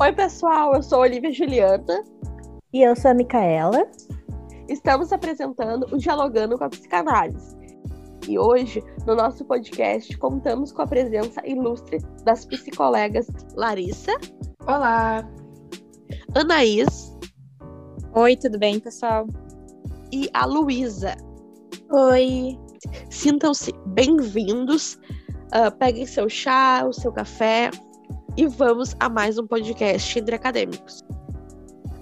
Oi, pessoal, eu sou a Olivia Juliana. E eu sou a Micaela. Estamos apresentando o Dialogando com a Psicanálise. E hoje, no nosso podcast, contamos com a presença ilustre das psicolegas Larissa. Olá! Anaís. Oi, tudo bem, pessoal? E a Luísa. Oi! Sintam-se bem-vindos. Uh, peguem seu chá, o seu café e vamos a mais um podcast entre acadêmicos.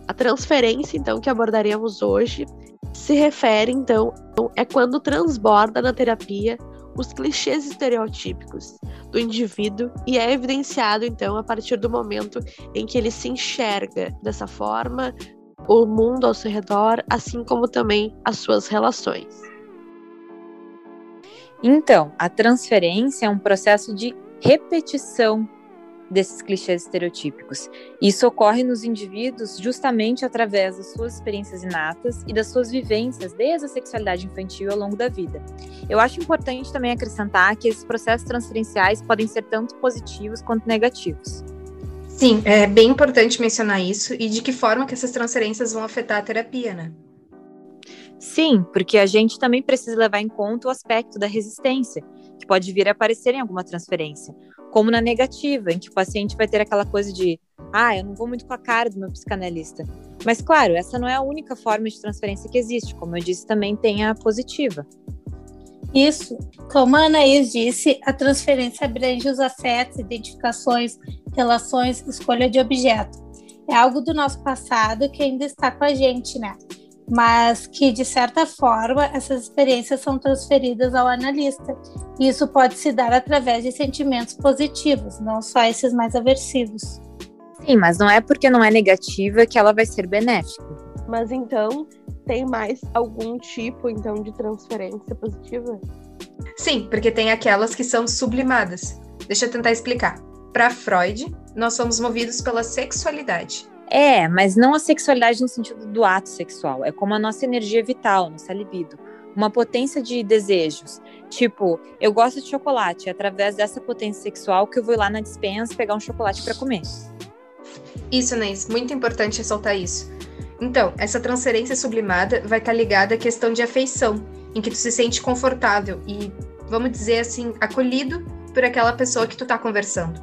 A transferência, então, que abordaremos hoje se refere, então, é quando transborda na terapia os clichês estereotípicos do indivíduo e é evidenciado, então, a partir do momento em que ele se enxerga dessa forma, o mundo ao seu redor, assim como também as suas relações. Então, a transferência é um processo de repetição desses clichês estereotípicos. Isso ocorre nos indivíduos justamente através das suas experiências inatas e das suas vivências desde a sexualidade infantil ao longo da vida. Eu acho importante também acrescentar que esses processos transferenciais podem ser tanto positivos quanto negativos. Sim, é bem importante mencionar isso e de que forma que essas transferências vão afetar a terapia, né? Sim, porque a gente também precisa levar em conta o aspecto da resistência, que pode vir a aparecer em alguma transferência como na negativa, em que o paciente vai ter aquela coisa de ah, eu não vou muito com a cara do meu psicanalista. Mas claro, essa não é a única forma de transferência que existe, como eu disse, também tem a positiva. Isso, como a Anaís disse, a transferência abrange os afetos, identificações, relações, escolha de objeto. É algo do nosso passado que ainda está com a gente, né? Mas que, de certa forma, essas experiências são transferidas ao analista. E isso pode se dar através de sentimentos positivos, não só esses mais aversivos. Sim, mas não é porque não é negativa que ela vai ser benéfica. Mas então, tem mais algum tipo então de transferência positiva? Sim, porque tem aquelas que são sublimadas. Deixa eu tentar explicar. Para Freud, nós somos movidos pela sexualidade. É, mas não a sexualidade no sentido do ato sexual. É como a nossa energia vital, nossa libido. Uma potência de desejos. Tipo, eu gosto de chocolate. É através dessa potência sexual que eu vou lá na dispensa pegar um chocolate para comer. Isso, Neis. Muito importante ressaltar isso. Então, essa transferência sublimada vai estar tá ligada à questão de afeição, em que tu se sente confortável e, vamos dizer assim, acolhido por aquela pessoa que tu tá conversando.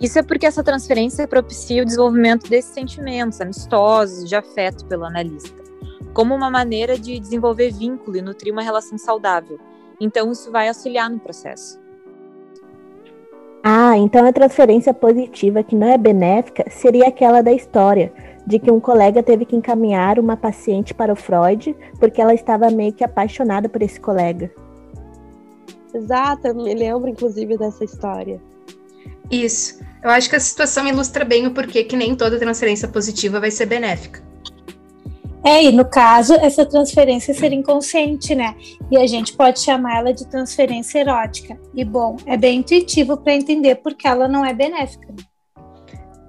Isso é porque essa transferência propicia o desenvolvimento desses sentimentos amistosos, de afeto pelo analista, como uma maneira de desenvolver vínculo e nutrir uma relação saudável. Então, isso vai auxiliar no processo. Ah, então a transferência positiva que não é benéfica seria aquela da história, de que um colega teve que encaminhar uma paciente para o Freud porque ela estava meio que apaixonada por esse colega. Exato, eu me lembro inclusive dessa história. Isso. Eu acho que a situação ilustra bem o porquê que nem toda transferência positiva vai ser benéfica. É, e no caso, essa transferência seria inconsciente, né? E a gente pode chamar ela de transferência erótica. E bom, é bem intuitivo para entender porque ela não é benéfica.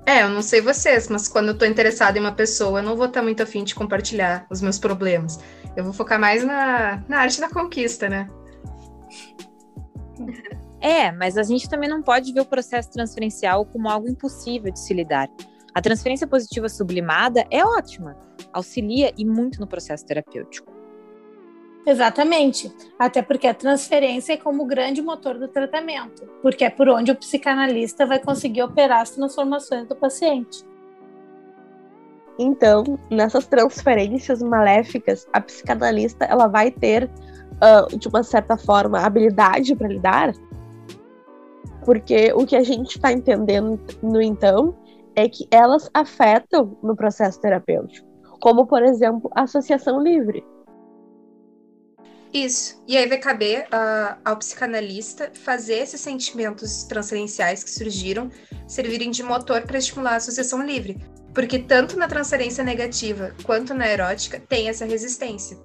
É, eu não sei vocês, mas quando eu tô interessada em uma pessoa, eu não vou estar muito afim de compartilhar os meus problemas. Eu vou focar mais na, na arte da conquista, né? É, mas a gente também não pode ver o processo transferencial como algo impossível de se lidar. A transferência positiva sublimada é ótima, auxilia e muito no processo terapêutico. Exatamente, até porque a transferência é como o grande motor do tratamento, porque é por onde o psicanalista vai conseguir operar as transformações do paciente. Então, nessas transferências maléficas, a psicanalista ela vai ter, uh, de uma certa forma, habilidade para lidar? Porque o que a gente está entendendo no então é que elas afetam no processo terapêutico, como por exemplo a associação livre. Isso. E aí vai caber uh, ao psicanalista fazer esses sentimentos transferenciais que surgiram servirem de motor para estimular a associação livre. Porque tanto na transferência negativa quanto na erótica tem essa resistência.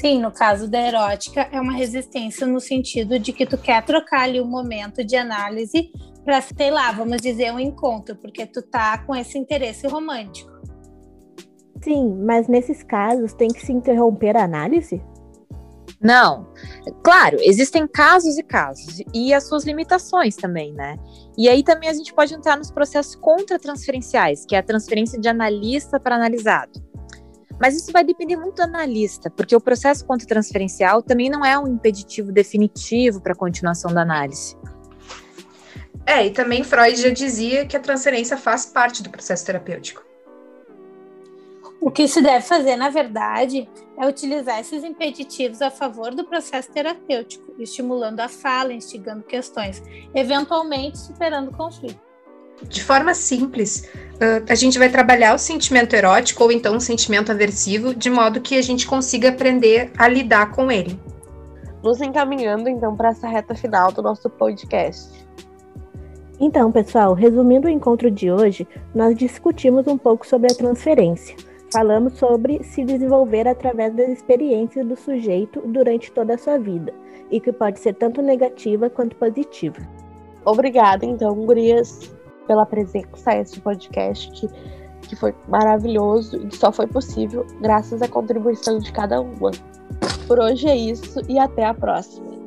Sim, no caso da erótica, é uma resistência no sentido de que tu quer trocar ali um momento de análise para, sei lá, vamos dizer, um encontro, porque tu tá com esse interesse romântico. Sim, mas nesses casos tem que se interromper a análise? Não. Claro, existem casos e casos, e as suas limitações também, né? E aí também a gente pode entrar nos processos contra-transferenciais, que é a transferência de analista para analisado. Mas isso vai depender muito do analista, porque o processo contra-transferencial também não é um impeditivo definitivo para a continuação da análise. É, e também Freud já dizia que a transferência faz parte do processo terapêutico. O que se deve fazer, na verdade, é utilizar esses impeditivos a favor do processo terapêutico, estimulando a fala, instigando questões, eventualmente superando o conflito. De forma simples, a gente vai trabalhar o sentimento erótico ou então o sentimento aversivo, de modo que a gente consiga aprender a lidar com ele. Nos encaminhando então para essa reta final do nosso podcast. Então, pessoal, resumindo o encontro de hoje, nós discutimos um pouco sobre a transferência Falamos sobre se desenvolver através das experiências do sujeito durante toda a sua vida, e que pode ser tanto negativa quanto positiva. Obrigada, então, Gurias, pela presença a este podcast, que, foi maravilhoso e só foi possível graças à contribuição de cada uma. Por hoje é isso e até a próxima.